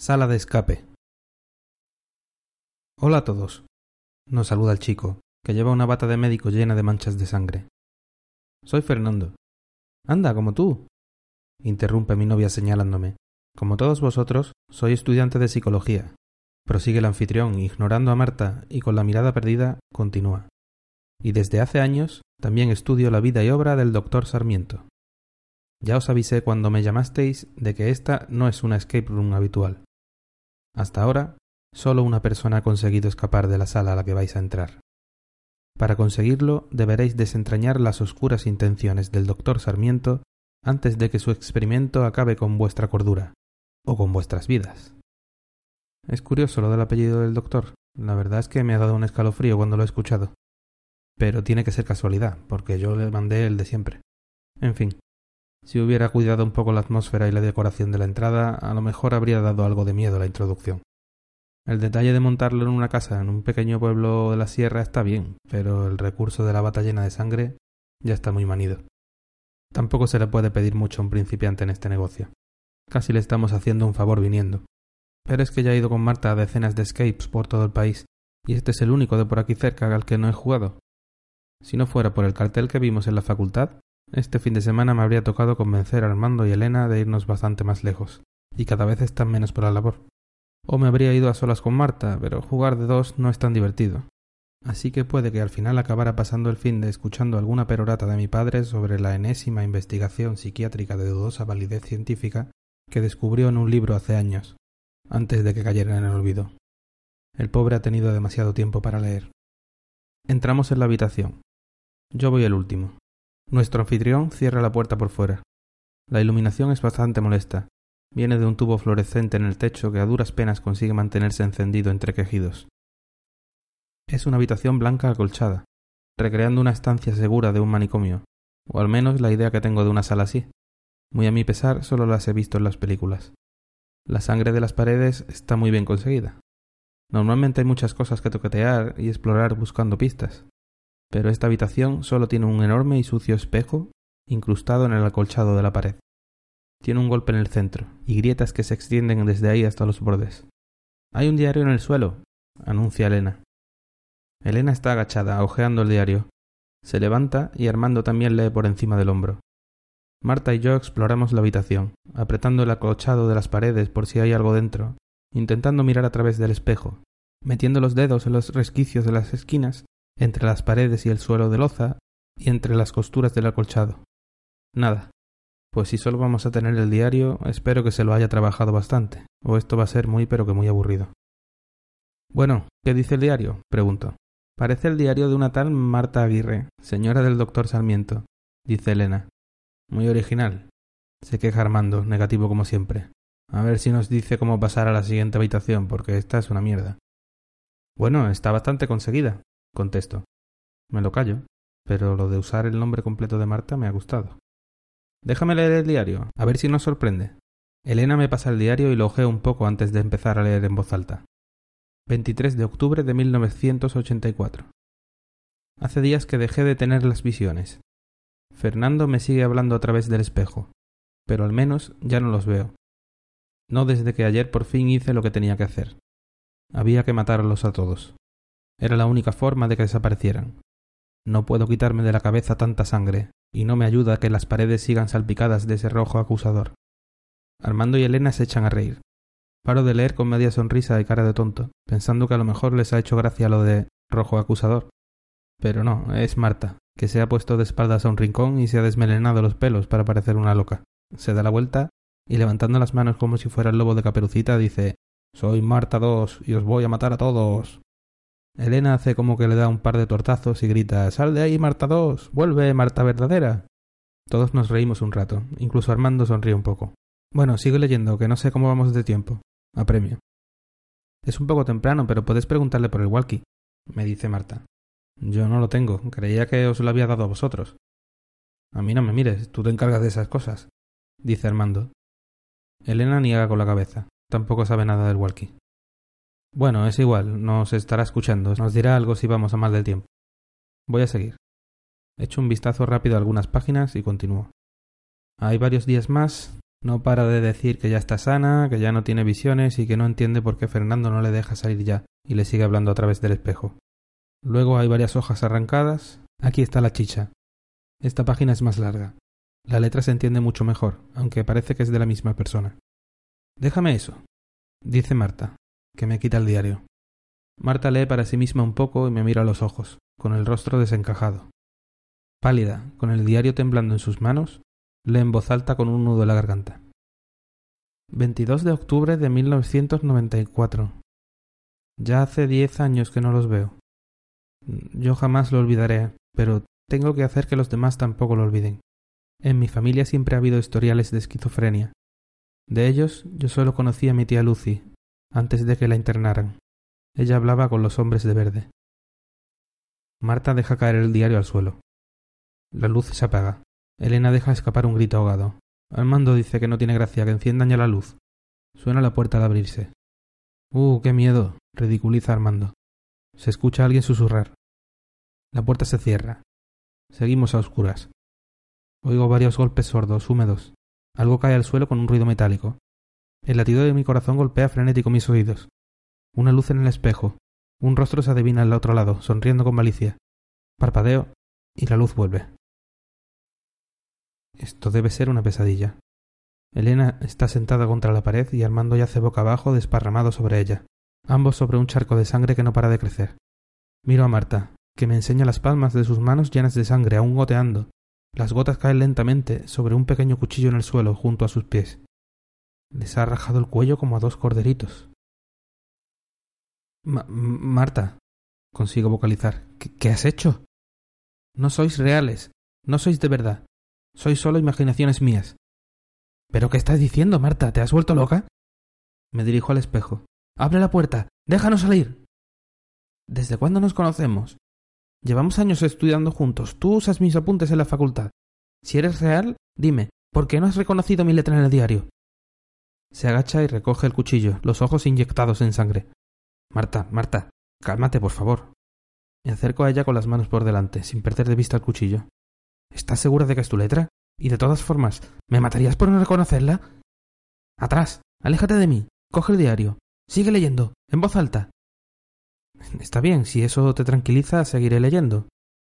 Sala de escape. Hola a todos. Nos saluda el chico, que lleva una bata de médico llena de manchas de sangre. Soy Fernando. Anda, como tú. interrumpe mi novia señalándome. Como todos vosotros, soy estudiante de psicología. Prosigue el anfitrión, ignorando a Marta y con la mirada perdida, continúa. Y desde hace años también estudio la vida y obra del doctor Sarmiento. Ya os avisé cuando me llamasteis de que esta no es una escape room habitual. Hasta ahora, solo una persona ha conseguido escapar de la sala a la que vais a entrar. Para conseguirlo, deberéis desentrañar las oscuras intenciones del doctor Sarmiento antes de que su experimento acabe con vuestra cordura, o con vuestras vidas. Es curioso lo del apellido del doctor. La verdad es que me ha dado un escalofrío cuando lo he escuchado. Pero tiene que ser casualidad, porque yo le mandé el de siempre. En fin, si hubiera cuidado un poco la atmósfera y la decoración de la entrada, a lo mejor habría dado algo de miedo la introducción. El detalle de montarlo en una casa en un pequeño pueblo de la sierra está bien, pero el recurso de la bata llena de sangre ya está muy manido. Tampoco se le puede pedir mucho a un principiante en este negocio. Casi le estamos haciendo un favor viniendo. Pero es que ya he ido con Marta a decenas de escapes por todo el país, y este es el único de por aquí cerca al que no he jugado. Si no fuera por el cartel que vimos en la facultad, este fin de semana me habría tocado convencer a Armando y Elena de irnos bastante más lejos, y cada vez están menos por la labor. O me habría ido a solas con Marta, pero jugar de dos no es tan divertido. Así que puede que al final acabara pasando el fin de escuchando alguna perorata de mi padre sobre la enésima investigación psiquiátrica de dudosa validez científica que descubrió en un libro hace años, antes de que cayera en el olvido. El pobre ha tenido demasiado tiempo para leer. Entramos en la habitación. Yo voy el último. Nuestro anfitrión cierra la puerta por fuera. La iluminación es bastante molesta. Viene de un tubo fluorescente en el techo que a duras penas consigue mantenerse encendido entre quejidos. Es una habitación blanca acolchada, recreando una estancia segura de un manicomio, o al menos la idea que tengo de una sala así. Muy a mi pesar, solo las he visto en las películas. La sangre de las paredes está muy bien conseguida. Normalmente hay muchas cosas que toquetear y explorar buscando pistas, pero esta habitación solo tiene un enorme y sucio espejo incrustado en el acolchado de la pared. Tiene un golpe en el centro y grietas que se extienden desde ahí hasta los bordes. Hay un diario en el suelo, anuncia Elena. Elena está agachada, hojeando el diario. Se levanta y Armando también lee por encima del hombro. Marta y yo exploramos la habitación, apretando el acolchado de las paredes por si hay algo dentro, intentando mirar a través del espejo, metiendo los dedos en los resquicios de las esquinas entre las paredes y el suelo de loza y entre las costuras del acolchado. Nada. Pues si solo vamos a tener el diario, espero que se lo haya trabajado bastante, o esto va a ser muy pero que muy aburrido. Bueno, ¿qué dice el diario? pregunto. Parece el diario de una tal Marta Aguirre, señora del doctor Sarmiento, dice Elena. Muy original. Se queja Armando, negativo como siempre. A ver si nos dice cómo pasar a la siguiente habitación, porque esta es una mierda. Bueno, está bastante conseguida, Contesto. Me lo callo, pero lo de usar el nombre completo de Marta me ha gustado. Déjame leer el diario, a ver si nos sorprende. Elena me pasa el diario y lo ojeo un poco antes de empezar a leer en voz alta. 23 de octubre de 1984. Hace días que dejé de tener las visiones. Fernando me sigue hablando a través del espejo, pero al menos ya no los veo. No desde que ayer por fin hice lo que tenía que hacer. Había que matarlos a todos. Era la única forma de que desaparecieran. No puedo quitarme de la cabeza tanta sangre, y no me ayuda que las paredes sigan salpicadas de ese rojo acusador. Armando y Elena se echan a reír. Paro de leer con media sonrisa y cara de tonto, pensando que a lo mejor les ha hecho gracia lo de rojo acusador. Pero no, es Marta, que se ha puesto de espaldas a un rincón y se ha desmelenado los pelos para parecer una loca. Se da la vuelta y levantando las manos como si fuera el lobo de caperucita dice Soy Marta dos y os voy a matar a todos. Elena hace como que le da un par de tortazos y grita Sal de ahí, Marta dos. Vuelve, Marta verdadera. Todos nos reímos un rato, incluso Armando sonríe un poco. Bueno, sigo leyendo, que no sé cómo vamos de tiempo. Apremio. Es un poco temprano, pero puedes preguntarle por el walkie, me dice Marta. Yo no lo tengo. Creía que os lo había dado a vosotros. A mí no me mires, tú te encargas de esas cosas, dice Armando. Elena niega con la cabeza. Tampoco sabe nada del walkie. Bueno, es igual, nos estará escuchando. Nos dirá algo si vamos a mal del tiempo. Voy a seguir. Echo un vistazo rápido a algunas páginas y continúo. Hay varios días más. No para de decir que ya está sana, que ya no tiene visiones y que no entiende por qué Fernando no le deja salir ya y le sigue hablando a través del espejo. Luego hay varias hojas arrancadas. Aquí está la chicha. Esta página es más larga. La letra se entiende mucho mejor, aunque parece que es de la misma persona. Déjame eso, dice Marta, que me quita el diario. Marta lee para sí misma un poco y me mira a los ojos, con el rostro desencajado. Pálida, con el diario temblando en sus manos, lee en voz alta con un nudo en la garganta. 22 de octubre de 1994. Ya hace diez años que no los veo. Yo jamás lo olvidaré, pero tengo que hacer que los demás tampoco lo olviden. En mi familia siempre ha habido historiales de esquizofrenia. De ellos yo solo conocí a mi tía Lucy, antes de que la internaran. Ella hablaba con los hombres de verde. Marta deja caer el diario al suelo. La luz se apaga. Elena deja escapar un grito ahogado. Armando dice que no tiene gracia que enciendan ya la luz. Suena la puerta al abrirse. Uh, qué miedo. ridiculiza Armando. Se escucha a alguien susurrar. La puerta se cierra. Seguimos a oscuras. Oigo varios golpes sordos, húmedos. Algo cae al suelo con un ruido metálico. El latido de mi corazón golpea frenético mis oídos. Una luz en el espejo. Un rostro se adivina al otro lado, sonriendo con malicia. Parpadeo y la luz vuelve. Esto debe ser una pesadilla. Elena está sentada contra la pared y Armando yace boca abajo desparramado sobre ella, ambos sobre un charco de sangre que no para de crecer. Miro a Marta, que me enseña las palmas de sus manos llenas de sangre, aún goteando. Las gotas caen lentamente sobre un pequeño cuchillo en el suelo junto a sus pies. Les ha rajado el cuello como a dos corderitos. Marta, consigo vocalizar. ¿Qué has hecho? No sois reales, no sois de verdad. Sois solo imaginaciones mías. ¿Pero qué estás diciendo, Marta? ¿Te has vuelto loca? Me dirijo al espejo. Abre la puerta. Déjanos salir. ¿Desde cuándo nos conocemos? Llevamos años estudiando juntos. Tú usas mis apuntes en la facultad. Si eres real, dime, ¿por qué no has reconocido mi letra en el diario? Se agacha y recoge el cuchillo, los ojos inyectados en sangre. Marta, Marta, cálmate, por favor. Me acerco a ella con las manos por delante, sin perder de vista el cuchillo. ¿Estás segura de que es tu letra? Y de todas formas, ¿me matarías por no reconocerla? Atrás. Aléjate de mí. Coge el diario. Sigue leyendo. En voz alta. Está bien, si eso te tranquiliza, seguiré leyendo.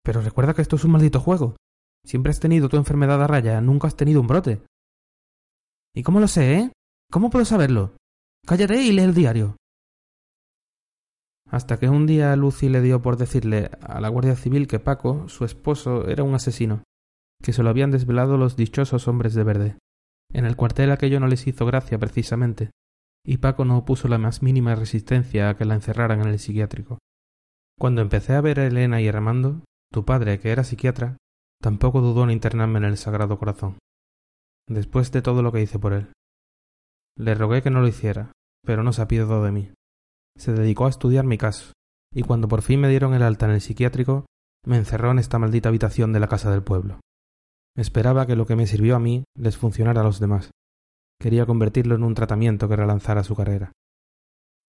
Pero recuerda que esto es un maldito juego. Siempre has tenido tu enfermedad a raya, nunca has tenido un brote. ¿Y cómo lo sé, eh? ¿Cómo puedo saberlo? Cállate y lee el diario. Hasta que un día Lucy le dio por decirle a la Guardia Civil que Paco, su esposo, era un asesino, que se lo habían desvelado los dichosos hombres de verde. En el cuartel aquello no les hizo gracia precisamente, y Paco no opuso la más mínima resistencia a que la encerraran en el psiquiátrico. Cuando empecé a ver a Elena y Armando, tu padre, que era psiquiatra, tampoco dudó en internarme en el Sagrado Corazón, después de todo lo que hice por él. Le rogué que no lo hiciera, pero no se apiadó de mí. Se dedicó a estudiar mi caso, y cuando por fin me dieron el alta en el psiquiátrico, me encerró en esta maldita habitación de la casa del pueblo. Esperaba que lo que me sirvió a mí les funcionara a los demás. Quería convertirlo en un tratamiento que relanzara su carrera.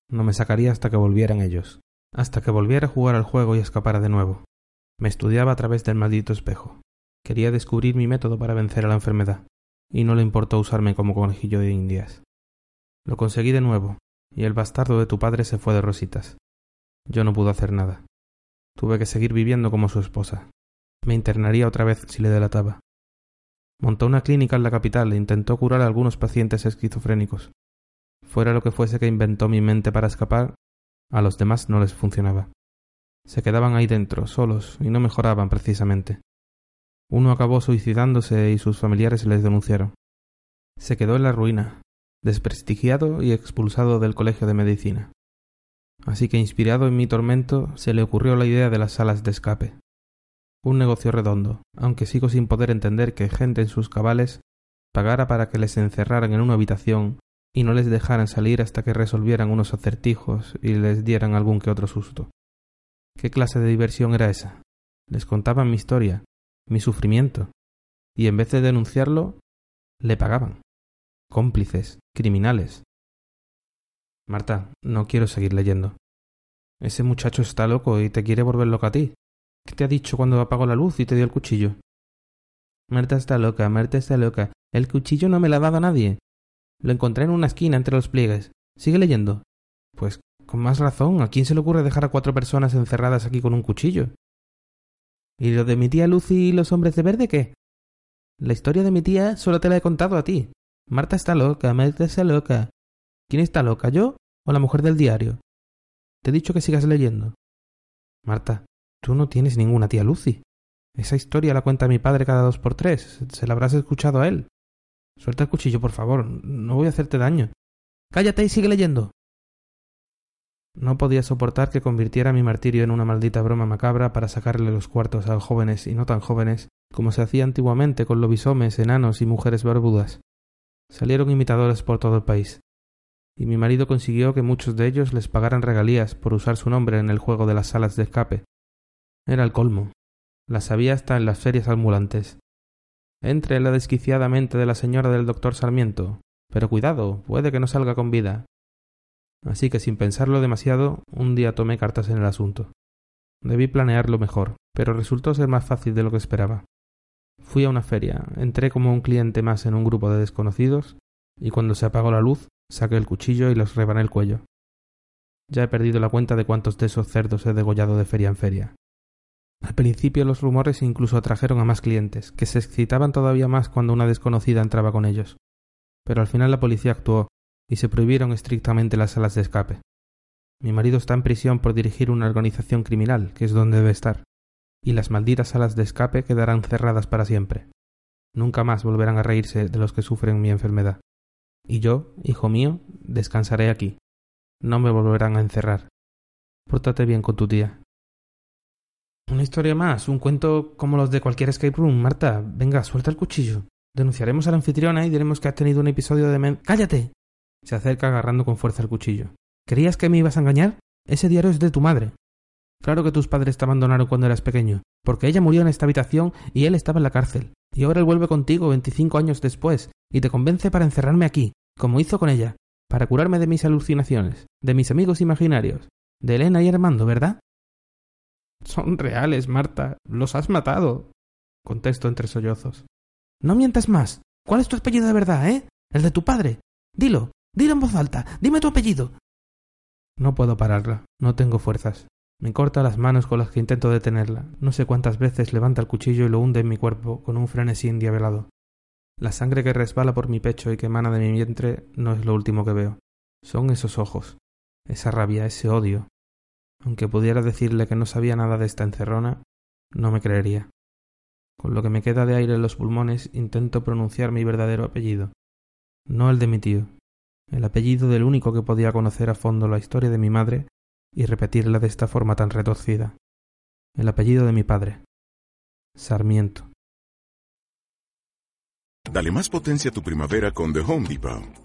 No me sacaría hasta que volvieran ellos, hasta que volviera a jugar al juego y escapara de nuevo. Me estudiaba a través del maldito espejo. Quería descubrir mi método para vencer a la enfermedad, y no le importó usarme como conejillo de indias. Lo conseguí de nuevo, y el bastardo de tu padre se fue de rositas. Yo no pude hacer nada. Tuve que seguir viviendo como su esposa. Me internaría otra vez si le delataba. Montó una clínica en la capital e intentó curar a algunos pacientes esquizofrénicos. Fuera lo que fuese que inventó mi mente para escapar, a los demás no les funcionaba. Se quedaban ahí dentro, solos, y no mejoraban precisamente. Uno acabó suicidándose y sus familiares les denunciaron. Se quedó en la ruina, desprestigiado y expulsado del colegio de medicina. Así que inspirado en mi tormento, se le ocurrió la idea de las salas de escape. Un negocio redondo, aunque sigo sin poder entender que gente en sus cabales pagara para que les encerraran en una habitación y no les dejaran salir hasta que resolvieran unos acertijos y les dieran algún que otro susto. ¿Qué clase de diversión era esa? Les contaban mi historia, mi sufrimiento, y en vez de denunciarlo, le pagaban. Cómplices, criminales. Marta, no quiero seguir leyendo. Ese muchacho está loco y te quiere volver loca a ti. ¿Qué te ha dicho cuando apagó la luz y te dio el cuchillo? Marta está loca, Marta está loca. El cuchillo no me lo ha dado a nadie. Lo encontré en una esquina entre los pliegues. Sigue leyendo. Pues con más razón, ¿a quién se le ocurre dejar a cuatro personas encerradas aquí con un cuchillo? ¿Y lo de mi tía Lucy y los hombres de verde qué? La historia de mi tía solo te la he contado a ti. Marta está loca, Marta está loca. ¿Quién está loca, yo o la mujer del diario? Te he dicho que sigas leyendo. Marta, tú no tienes ninguna tía Lucy. Esa historia la cuenta mi padre cada dos por tres. Se la habrás escuchado a él. Suelta el cuchillo, por favor. No voy a hacerte daño. Cállate y sigue leyendo. No podía soportar que convirtiera mi martirio en una maldita broma macabra para sacarle los cuartos a jóvenes y no tan jóvenes, como se hacía antiguamente con lobisomes, enanos y mujeres barbudas. Salieron imitadores por todo el país, y mi marido consiguió que muchos de ellos les pagaran regalías por usar su nombre en el juego de las salas de escape. Era el colmo. Las había hasta en las ferias ambulantes. Entre en la desquiciada mente de la señora del doctor Sarmiento. Pero cuidado, puede que no salga con vida. Así que sin pensarlo demasiado, un día tomé cartas en el asunto. Debí planearlo mejor, pero resultó ser más fácil de lo que esperaba. Fui a una feria, entré como un cliente más en un grupo de desconocidos, y cuando se apagó la luz, saqué el cuchillo y los rebané el cuello. Ya he perdido la cuenta de cuántos de esos cerdos he degollado de feria en feria. Al principio los rumores incluso atrajeron a más clientes, que se excitaban todavía más cuando una desconocida entraba con ellos. Pero al final la policía actuó y se prohibieron estrictamente las salas de escape. Mi marido está en prisión por dirigir una organización criminal, que es donde debe estar, y las malditas salas de escape quedarán cerradas para siempre. Nunca más volverán a reírse de los que sufren mi enfermedad. Y yo, hijo mío, descansaré aquí. No me volverán a encerrar. Pórtate bien con tu tía. Una historia más, un cuento como los de cualquier escape room. Marta, venga, suelta el cuchillo. Denunciaremos a la anfitriona y diremos que has tenido un episodio de men. ¡Cállate! Se acerca agarrando con fuerza el cuchillo. ¿Creías que me ibas a engañar? Ese diario es de tu madre. Claro que tus padres te abandonaron cuando eras pequeño, porque ella murió en esta habitación y él estaba en la cárcel. Y ahora él vuelve contigo veinticinco años después y te convence para encerrarme aquí, como hizo con ella, para curarme de mis alucinaciones, de mis amigos imaginarios, de Elena y Armando, ¿verdad? Son reales, Marta. Los has matado. Contesto entre sollozos. No mientas más. ¿Cuál es tu apellido de verdad, eh? El de tu padre. Dilo. Dilo en voz alta. Dime tu apellido. No puedo pararla. No tengo fuerzas. Me corta las manos con las que intento detenerla. No sé cuántas veces levanta el cuchillo y lo hunde en mi cuerpo con un frenesí endiabelado. La sangre que resbala por mi pecho y que emana de mi vientre no es lo último que veo. Son esos ojos, esa rabia, ese odio. Aunque pudiera decirle que no sabía nada de esta encerrona, no me creería. Con lo que me queda de aire en los pulmones intento pronunciar mi verdadero apellido. No el de mi tío, el apellido del único que podía conocer a fondo la historia de mi madre y repetirla de esta forma tan retorcida. El apellido de mi padre. Sarmiento. Dale más potencia a tu primavera con The Home Depot.